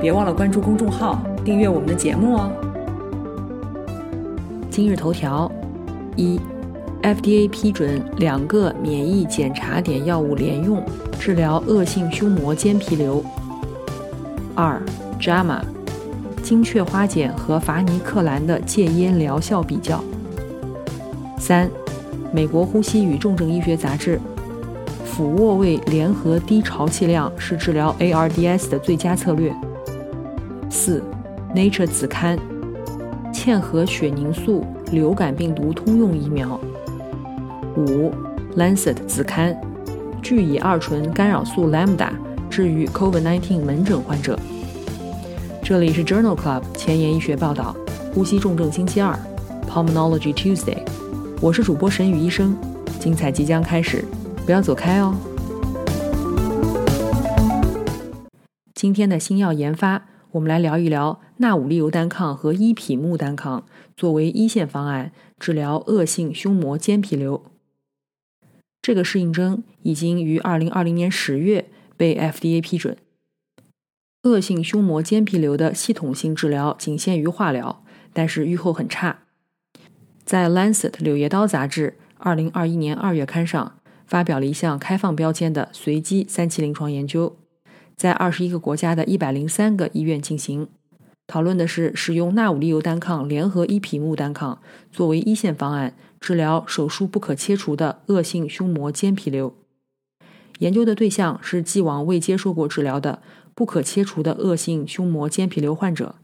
别忘了关注公众号，订阅我们的节目哦。今日头条：一，FDA 批准两个免疫检查点药物联用治疗恶性胸膜间皮瘤。二，JAMA，精确花碱和伐尼克兰的戒烟疗效比较。三，美国呼吸与重症医学杂志，俯卧位联合低潮气量是治疗 ARDS 的最佳策略。四，Nature 子刊，嵌合血凝素流感病毒通用疫苗。五，Lancet 子刊，聚乙二醇干扰素 Lambda 治愈 COVID-19 门诊患者。这里是 Journal Club 前沿医学报道，呼吸重症星期二，Pulmonology Tuesday，我是主播沈宇医生，精彩即将开始，不要走开哦。今天的新药研发。我们来聊一聊纳武利尤单抗和伊匹木单抗作为一线方案治疗恶性胸膜间皮瘤。这个适应症已经于二零二零年十月被 FDA 批准。恶性胸膜间皮瘤的系统性治疗仅限于化疗，但是预后很差。在《Lancet》柳叶刀杂志二零二一年二月刊上发表了一项开放标签的随机三期临床研究。在二十一个国家的一百零三个医院进行讨论的是使用纳武利尤单抗联合伊匹木单抗作为一线方案治疗手术不可切除的恶性胸膜间皮瘤。研究的对象是既往未接受过治疗的不可切除的恶性胸膜间皮瘤患者。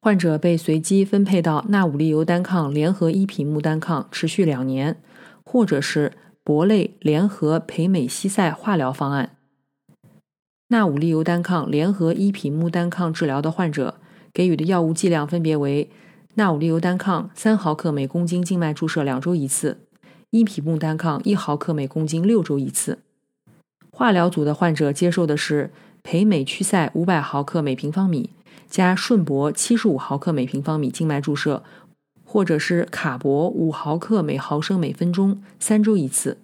患者被随机分配到纳武利尤单抗联合伊匹木单抗持续两年，或者是铂类联合培美西塞化疗方案。纳武利尤单抗联合伊匹木单抗治疗的患者给予的药物剂量分别为：纳武利尤单抗三毫克每公斤静脉注射两周一次，伊匹木单抗一毫克每公斤六周一次。化疗组的患者接受的是培美曲塞五百毫克每平方米加顺铂七十五毫克每平方米静脉注射，或者是卡铂五毫克每毫升每分钟三周一次。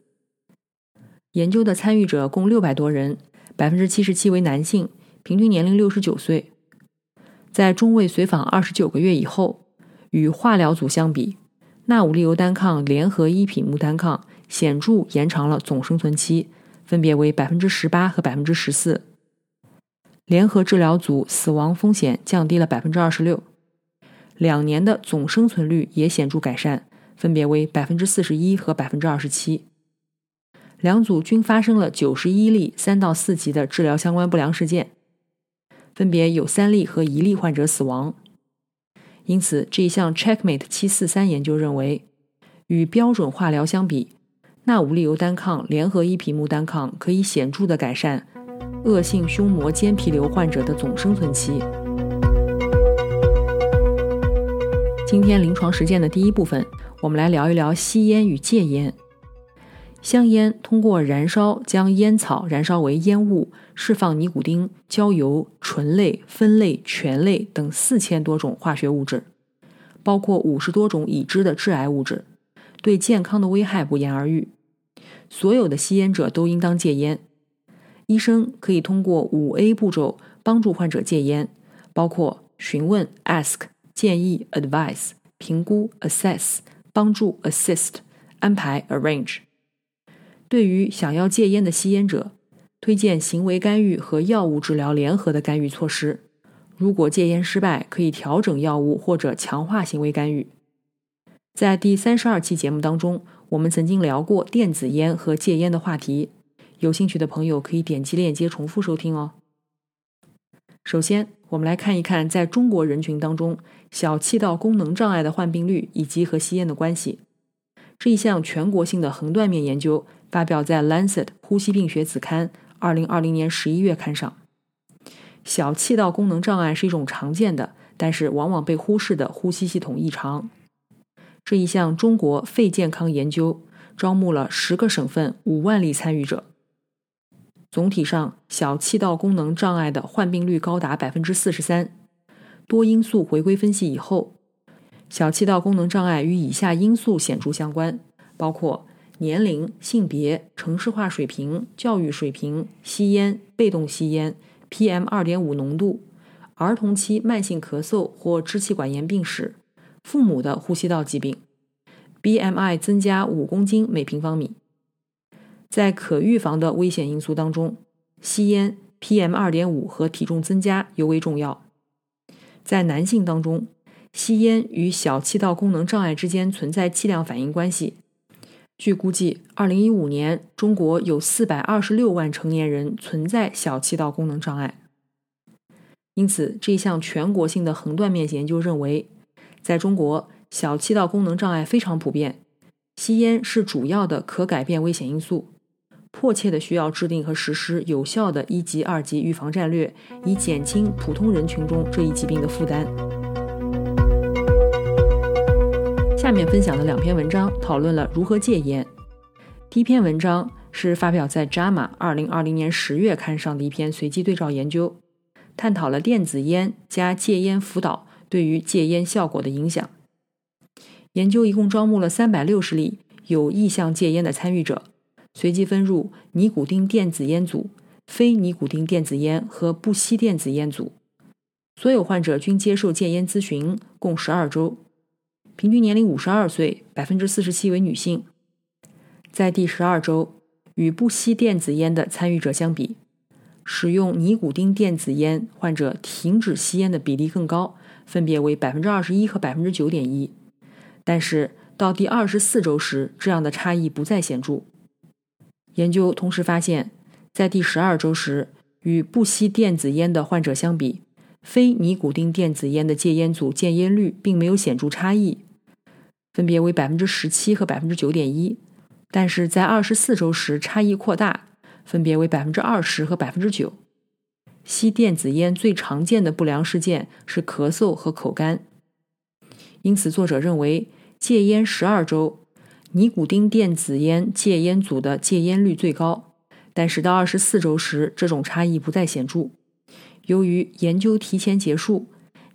研究的参与者共六百多人。百分之七十七为男性，平均年龄六十九岁。在中位随访二十九个月以后，与化疗组相比，纳武利尤单抗联合伊匹木单抗显著延长了总生存期，分别为百分之十八和百分之十四。联合治疗组死亡风险降低了百分之二十六，两年的总生存率也显著改善，分别为百分之四十一和百分之二十七。两组均发生了九十一例三到四级的治疗相关不良事件，分别有三例和一例患者死亡。因此，这一项 Checkmate 七四三研究认为，与标准化疗相比，纳武利尤单抗联合伊匹木单抗可以显著的改善恶性胸膜间皮瘤患者的总生存期。今天临床实践的第一部分，我们来聊一聊吸烟与戒烟。香烟通过燃烧将烟草燃烧为烟雾，释放尼古丁、焦油、醇类、酚类、醛类等四千多种化学物质，包括五十多种已知的致癌物质，对健康的危害不言而喻。所有的吸烟者都应当戒烟。医生可以通过五 A 步骤帮助患者戒烟，包括询问 （ask）、建议 （advise）、评估 （assess）、帮助 （assist）、安排 （arrange）。对于想要戒烟的吸烟者，推荐行为干预和药物治疗联合的干预措施。如果戒烟失败，可以调整药物或者强化行为干预。在第三十二期节目当中，我们曾经聊过电子烟和戒烟的话题，有兴趣的朋友可以点击链接重复收听哦。首先，我们来看一看在中国人群当中小气道功能障碍的患病率以及和吸烟的关系。这一项全国性的横断面研究。发表在《Lancet 呼吸病学子刊》二零二零年十一月刊上。小气道功能障碍是一种常见的，但是往往被忽视的呼吸系统异常。这一项中国肺健康研究招募了十个省份五万例参与者。总体上，小气道功能障碍的患病率高达百分之四十三。多因素回归分析以后，小气道功能障碍与以下因素显著相关，包括年龄、性别、城市化水平、教育水平、吸烟、被动吸烟、PM 二点五浓度、儿童期慢性咳嗽或支气管炎病史、父母的呼吸道疾病、BMI 增加五公斤每平方米。在可预防的危险因素当中，吸烟、PM 二点五和体重增加尤为重要。在男性当中，吸烟与小气道功能障碍之间存在剂量反应关系。据估计，二零一五年中国有四百二十六万成年人存在小气道功能障碍。因此，这项全国性的横断面研究认为，在中国小气道功能障碍非常普遍，吸烟是主要的可改变危险因素。迫切的需要制定和实施有效的一级、二级预防战略，以减轻普通人群中这一疾病的负担。下面分享的两篇文章讨论了如何戒烟。第一篇文章是发表在《JAMA》二零二零年十月刊上的一篇随机对照研究，探讨了电子烟加戒烟辅导对于戒烟效果的影响。研究一共招募了三百六十例有意向戒烟的参与者。随机分入尼古丁电子烟组、非尼古丁电子烟和不吸电子烟组。所有患者均接受戒烟咨询，共十二周，平均年龄五十二岁，百分之四十七为女性。在第十二周，与不吸电子烟的参与者相比，使用尼古丁电子烟患者停止吸烟的比例更高，分别为百分之二十一和百分之九点一。但是到第二十四周时，这样的差异不再显著。研究同时发现，在第十二周时，与不吸电子烟的患者相比，非尼古丁电子烟的戒烟组戒烟率并没有显著差异，分别为百分之十七和百分之九点一。但是在二十四周时，差异扩大，分别为百分之二十和百分之九。吸电子烟最常见的不良事件是咳嗽和口干，因此作者认为戒烟十二周。尼古丁电子烟戒烟组的戒烟率最高，但是到二十四周时，这种差异不再显著。由于研究提前结束，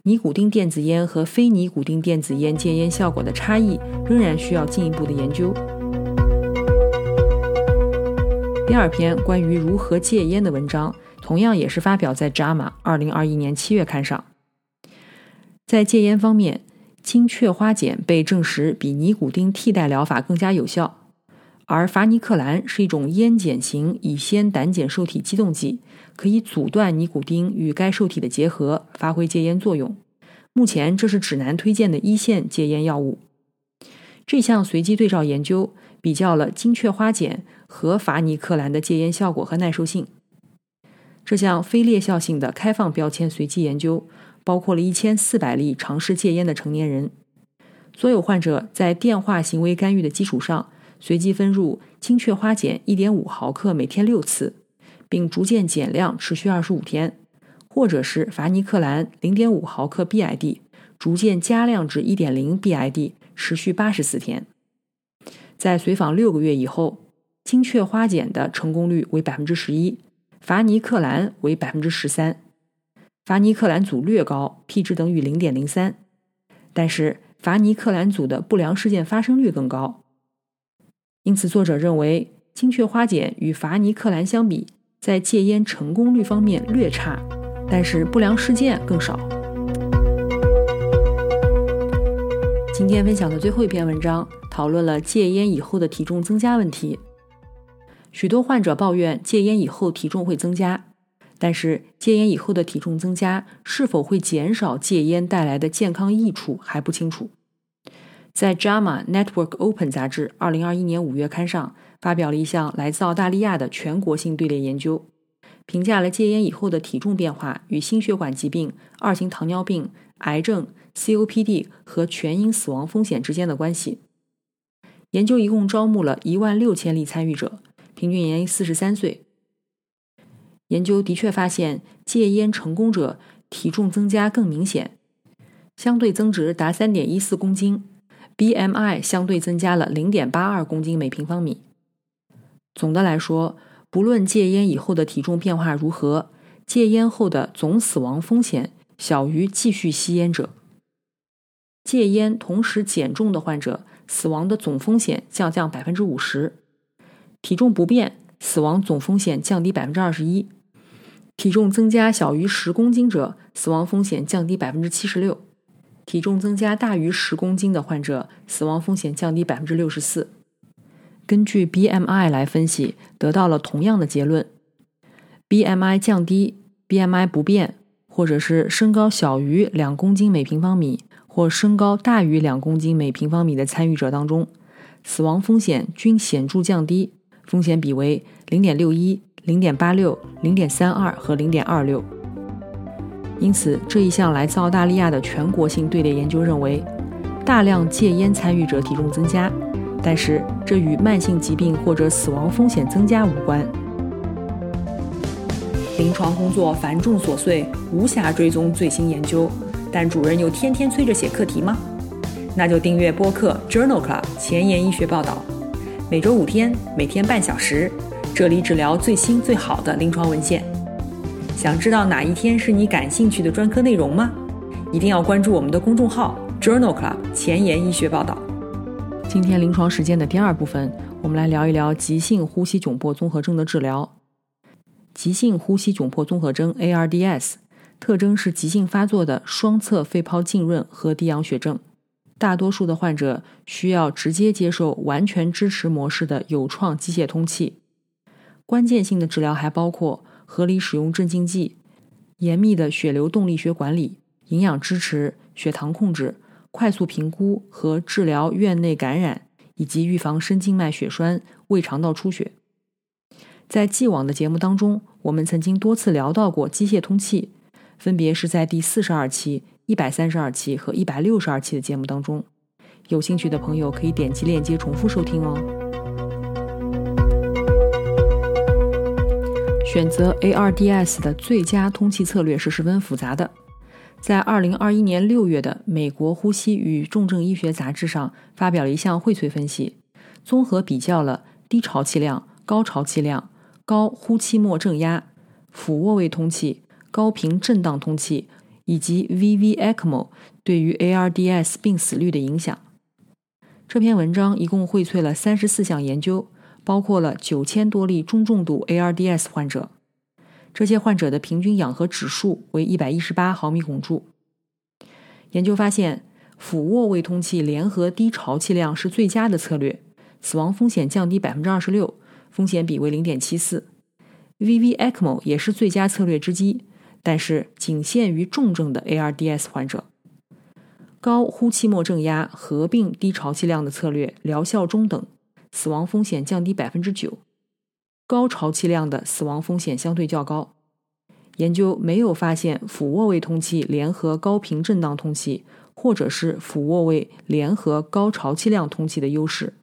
尼古丁电子烟和非尼古丁电子烟戒烟效果的差异仍然需要进一步的研究。第二篇关于如何戒烟的文章，同样也是发表在《JAMA》二零二一年七月刊上。在戒烟方面。精确花碱被证实比尼古丁替代疗法更加有效，而伐尼克兰是一种烟碱型乙酰胆碱受体激动剂，可以阻断尼古丁与该受体的结合，发挥戒烟作用。目前，这是指南推荐的一线戒烟药物。这项随机对照研究比较了金雀花碱和伐尼克兰的戒烟效果和耐受性。这项非裂效性的开放标签随机研究。包括了一千四百例尝试戒烟的成年人，所有患者在电话行为干预的基础上，随机分入精确花碱一点五毫克每天六次，并逐渐减量，持续二十五天；或者是伐尼克兰零点五毫克 BID，逐渐加量至一点零 BID，持续八十四天。在随访六个月以后，精确花碱的成功率为百分之十一，伐尼克兰为百分之十三。伐尼克兰组略高，P 值等于零点零三，但是伐尼克兰组的不良事件发生率更高。因此，作者认为金雀花碱与伐尼克兰相比，在戒烟成功率方面略差，但是不良事件更少。今天分享的最后一篇文章讨论了戒烟以后的体重增加问题。许多患者抱怨戒烟以后体重会增加。但是戒烟以后的体重增加是否会减少戒烟带来的健康益处还不清楚。在《JAMA Network Open》杂志二零二一年五月刊上发表了一项来自澳大利亚的全国性队列研究，评价了戒烟以后的体重变化与心血管疾病、二型糖尿病、癌症、COPD 和全因死亡风险之间的关系。研究一共招募了一万六千例参与者，平均年龄四十三岁。研究的确发现，戒烟成功者体重增加更明显，相对增值达三点一四公斤，BMI 相对增加了零点八二公斤每平方米。总的来说，不论戒烟以后的体重变化如何，戒烟后的总死亡风险小于继续吸烟者。戒烟同时减重的患者，死亡的总风险降降百分之五十；体重不变，死亡总风险降低百分之二十一；体重增加小于十公斤者，死亡风险降低百分之七十六；体重增加大于十公斤的患者，死亡风险降低百分之六十四。根据 BMI 来分析，得到了同样的结论：BMI 降低、BMI 不变，或者是身高小于两公斤每平方米。或身高大于两公斤每平方米的参与者当中，死亡风险均显著降低，风险比为零点六一、零点八六、零点三二和零点二六。因此，这一项来自澳大利亚的全国性队列研究认为，大量戒烟参与者体重增加，但是这与慢性疾病或者死亡风险增加无关。临床工作繁重琐碎，无暇追踪最新研究。但主任又天天催着写课题吗？那就订阅播客 Journal Club 前沿医学报道，每周五天，每天半小时，这里只聊最新最好的临床文献。想知道哪一天是你感兴趣的专科内容吗？一定要关注我们的公众号 Journal Club 前沿医学报道。今天临床实践的第二部分，我们来聊一聊急性呼吸窘迫综合征的治疗。急性呼吸窘迫综合征 ARDS。特征是急性发作的双侧肺泡浸润和低氧血症，大多数的患者需要直接接受完全支持模式的有创机械通气。关键性的治疗还包括合理使用镇静剂、严密的血流动力学管理、营养支持、血糖控制、快速评估和治疗院内感染，以及预防深静脉血栓、胃肠道出血。在既往的节目当中，我们曾经多次聊到过机械通气。分别是在第四十二期、一百三十二期和一百六十二期的节目当中，有兴趣的朋友可以点击链接重复收听哦。选择 ARDS 的最佳通气策略是十分复杂的。在二零二一年六月的《美国呼吸与重症医学杂志》上发表了一项荟萃分析，综合比较了低潮气量、高潮气量、高呼气末正压、俯卧位通气。高频震荡通气以及 VV ECMO 对于 ARDS 病死率的影响。这篇文章一共荟萃了三十四项研究，包括了九千多例中重度 ARDS 患者。这些患者的平均氧合指数为一百一十八毫米汞柱。研究发现，俯卧位通气联合低潮气量是最佳的策略，死亡风险降低百分之二十六，风险比为零点七四。VV ECMO 也是最佳策略之一。但是仅限于重症的 ARDS 患者，高呼气末正压合并低潮气量的策略疗效中等，死亡风险降低百分之九。高潮气量的死亡风险相对较高。研究没有发现俯卧位通气联合高频震荡通气，或者是俯卧位联合高潮气量通气的优势。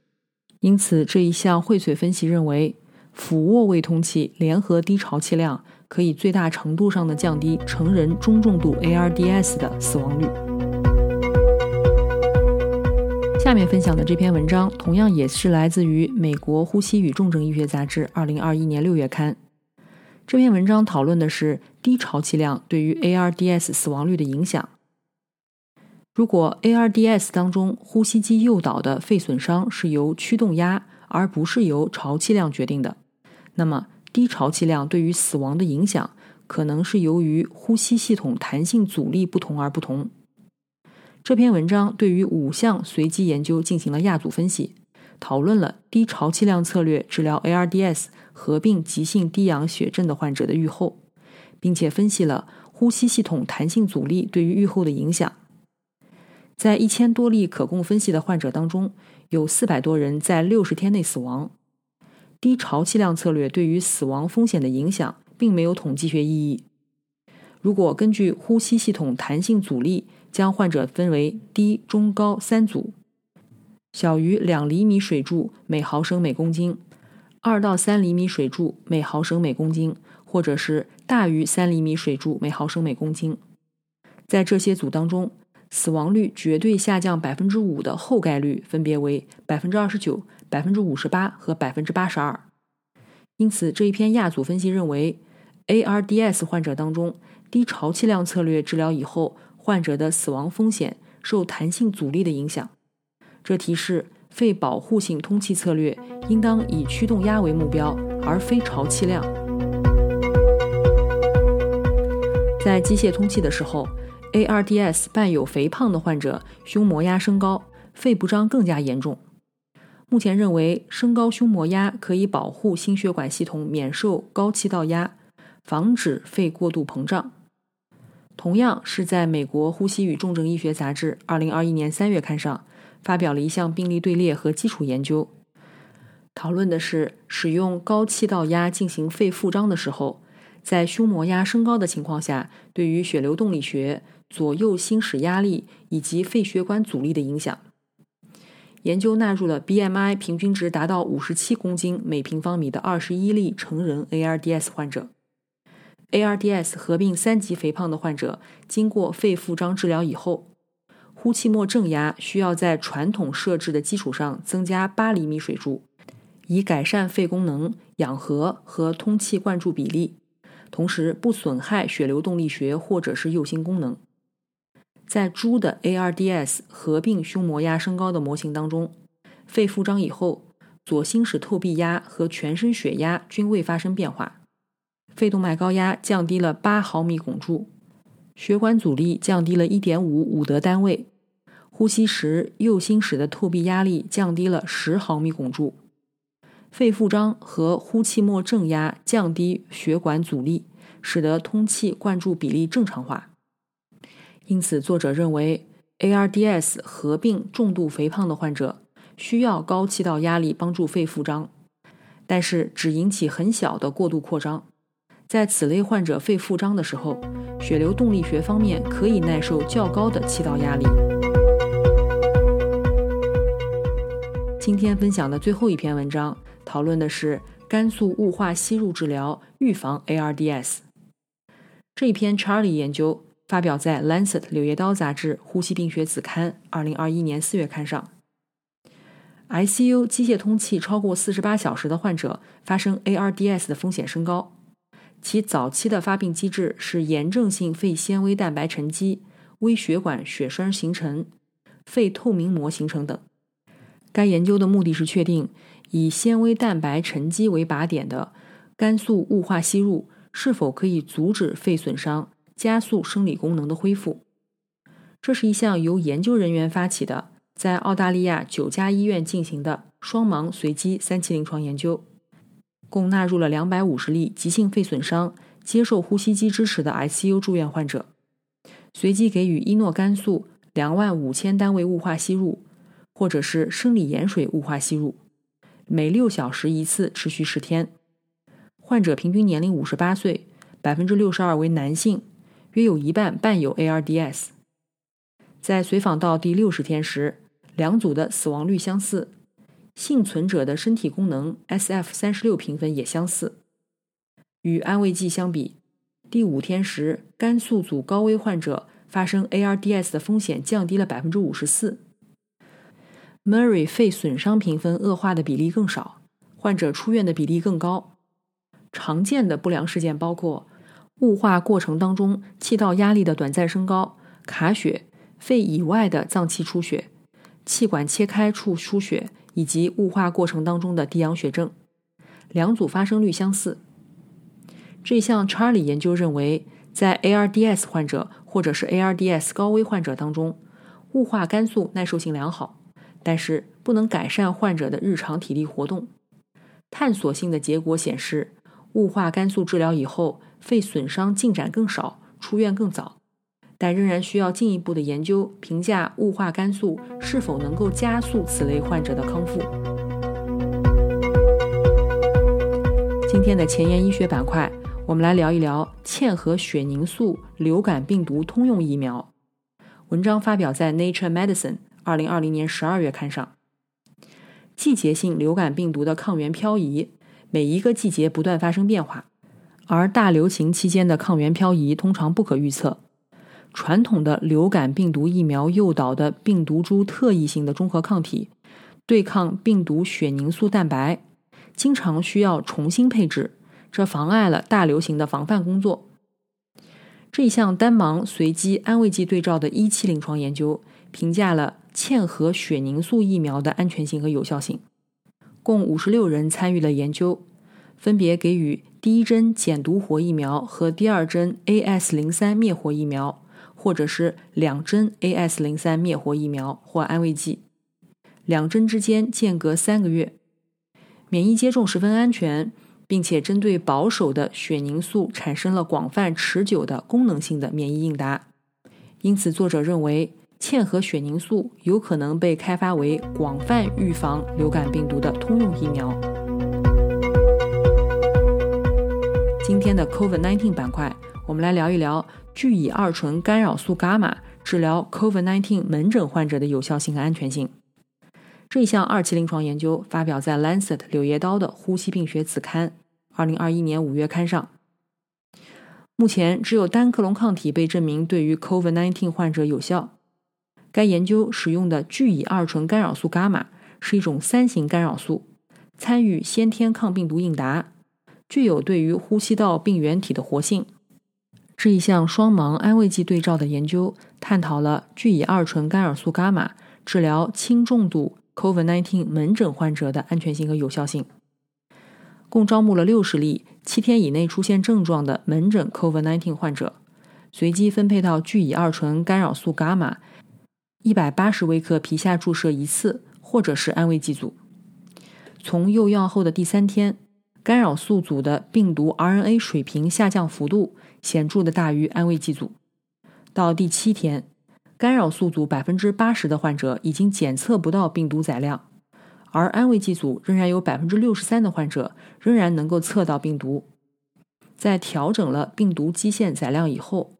因此，这一项荟萃分析认为，俯卧位通气联合低潮气量。可以最大程度上的降低成人中重度 ARDS 的死亡率。下面分享的这篇文章同样也是来自于《美国呼吸与重症医学杂志》二零二一年六月刊。这篇文章讨论的是低潮气量对于 ARDS 死亡率的影响。如果 ARDS 当中呼吸机诱导的肺损伤是由驱动压而不是由潮气量决定的，那么。低潮气量对于死亡的影响，可能是由于呼吸系统弹性阻力不同而不同。这篇文章对于五项随机研究进行了亚组分析，讨论了低潮气量策略治疗 ARDS 合并急性低氧血症的患者的预后，并且分析了呼吸系统弹性阻力对于预后的影响。在一千多例可供分析的患者当中，有四百多人在六十天内死亡。低潮气量策略对于死亡风险的影响并没有统计学意义。如果根据呼吸系统弹性阻力将患者分为低、中、高三组，小于两厘米水柱每毫升每公斤，二到三厘米水柱每毫升每公斤，或者是大于三厘米水柱每毫升每公斤。在这些组当中，死亡率绝对下降百分之五的后概率分别为百分之二十九、百分之五十八和百分之八十二。因此，这一篇亚组分析认为，ARDS 患者当中低潮气量策略治疗以后，患者的死亡风险受弹性阻力的影响。这提示肺保护性通气策略应当以驱动压为目标，而非潮气量。在机械通气的时候。ARDS 伴有肥胖的患者，胸膜压升高，肺不张更加严重。目前认为，升高胸膜压可以保护心血管系统免受高气道压，防止肺过度膨胀。同样是在美国呼吸与重症医学杂志2021年3月刊上发表了一项病例队列和基础研究，讨论的是使用高气道压进行肺复张的时候，在胸膜压升高的情况下，对于血流动力学。左右心室压力以及肺血管阻力的影响。研究纳入了 BMI 平均值达到五十七公斤每平方米的二十一例成人 ARDS 患者。ARDS 合并三级肥胖的患者，经过肺复张治疗以后，呼气末正压需要在传统设置的基础上增加八厘米水柱，以改善肺功能、氧合和通气灌注比例，同时不损害血流动力学或者是右心功能。在猪的 ARDS 合并胸膜压升高的模型当中，肺复张以后，左心室透壁压和全身血压均未发生变化，肺动脉高压降低了八毫米汞柱，血管阻力降低了一点五伍德单位，呼吸时右心室的透壁压力降低了十毫米汞柱，肺复张和呼气末正压降低血管阻力，使得通气灌注比例正常化。因此，作者认为，ARDS 合并重度肥胖的患者需要高气道压力帮助肺复张，但是只引起很小的过度扩张。在此类患者肺复张的时候，血流动力学方面可以耐受较高的气道压力。今天分享的最后一篇文章，讨论的是肝素雾化吸入治疗预防 ARDS。这一篇 Charlie 研究。发表在《Lancet》柳叶刀杂志呼吸病学子刊二零二一年四月刊上。ICU 机械通气超过四十八小时的患者发生 ARDS 的风险升高，其早期的发病机制是炎症性肺纤维蛋白沉积、微血管血栓形成、肺透明膜形成等。该研究的目的是确定以纤维蛋白沉积为靶点的肝素雾化吸入是否可以阻止肺损伤。加速生理功能的恢复，这是一项由研究人员发起的，在澳大利亚九家医院进行的双盲随机三期临床研究，共纳入了两百五十例急性肺损伤、接受呼吸机支持的 ICU 住院患者，随机给予伊诺肝素两万五千单位雾化吸入，或者是生理盐水雾化吸入，每六小时一次，持续十天。患者平均年龄五十八岁，百分之六十二为男性。约有一半伴有 ARDS。在随访到第六十天时，两组的死亡率相似，幸存者的身体功能 SF 三十六评分也相似。与安慰剂相比，第五天时，肝素组高危患者发生 ARDS 的风险降低了百分之五十四。Murray 肺损伤评分恶化的比例更少，患者出院的比例更高。常见的不良事件包括。雾化过程当中，气道压力的短暂升高、卡血、肺以外的脏器出血、气管切开处出血，以及雾化过程当中的低氧血症，两组发生率相似。这项 Charlie 研究认为，在 ARDS 患者或者是 ARDS 高危患者当中，雾化肝素耐受性良好，但是不能改善患者的日常体力活动。探索性的结果显示，雾化肝素治疗以后。肺损伤进展更少，出院更早，但仍然需要进一步的研究评价雾化肝素是否能够加速此类患者的康复。今天的前沿医学板块，我们来聊一聊嵌合血凝素流感病毒通用疫苗。文章发表在《Nature Medicine》二零二零年十二月刊上。季节性流感病毒的抗原漂移，每一个季节不断发生变化。而大流行期间的抗原漂移通常不可预测。传统的流感病毒疫苗诱导的病毒株特异性的中和抗体，对抗病毒血凝素蛋白，经常需要重新配置，这妨碍了大流行的防范工作。这一项单盲随机安慰剂对照的一期临床研究，评价了嵌合血凝素疫苗的安全性和有效性。共五十六人参与了研究，分别给予第一针减毒活疫苗和第二针 AS 零三灭活疫苗。或者是两针 AS 零三灭活疫苗或安慰剂，两针之间间隔三个月，免疫接种十分安全，并且针对保守的血凝素产生了广泛持久的功能性的免疫应答。因此，作者认为嵌合血凝素有可能被开发为广泛预防流感病毒的通用疫苗。今天的 COVID-19 板块，我们来聊一聊。聚乙二醇干扰素伽马治疗 COVID-19 门诊患者的有效性和安全性。这项二期临床研究发表在《Lancet》柳叶刀的呼吸病学子刊，二零二一年五月刊上。目前只有单克隆抗体被证明对于 COVID-19 患者有效。该研究使用的聚乙二醇干扰素伽马是一种三型干扰素，参与先天抗病毒应答，具有对于呼吸道病原体的活性。是一项双盲安慰剂对照的研究，探讨了聚乙二醇干扰素伽马治疗轻重度 COVID-19 门诊患者的安全性和有效性。共招募了六十例七天以内出现症状的门诊 COVID-19 患者，随机分配到聚乙二醇干扰素伽马一百八十微克皮下注射一次，或者是安慰剂组。从用药后的第三天，干扰素组的病毒 RNA 水平下降幅度。显著的大于安慰剂组。到第七天，干扰素组百分之八十的患者已经检测不到病毒载量，而安慰剂组仍然有百分之六十三的患者仍然能够测到病毒。在调整了病毒基线载量以后，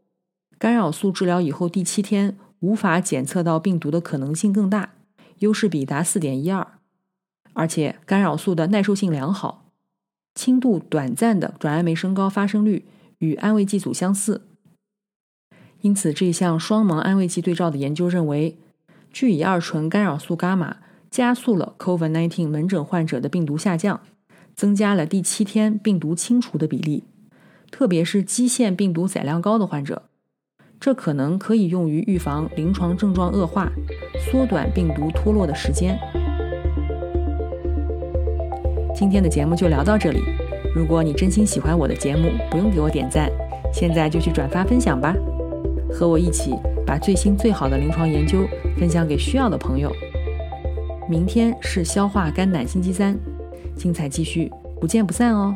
干扰素治疗以后第七天无法检测到病毒的可能性更大，优势比达四点一二，而且干扰素的耐受性良好，轻度短暂的转氨酶升高发生率。与安慰剂组相似，因此这项双盲安慰剂对照的研究认为，聚乙二醇干扰素伽马加速了 COVID-19 门诊患者的病毒下降，增加了第七天病毒清除的比例，特别是基线病毒载量高的患者，这可能可以用于预防临床症状恶化，缩短病毒脱落的时间。今天的节目就聊到这里。如果你真心喜欢我的节目，不用给我点赞，现在就去转发分享吧，和我一起把最新最好的临床研究分享给需要的朋友。明天是消化肝胆星期三，精彩继续，不见不散哦。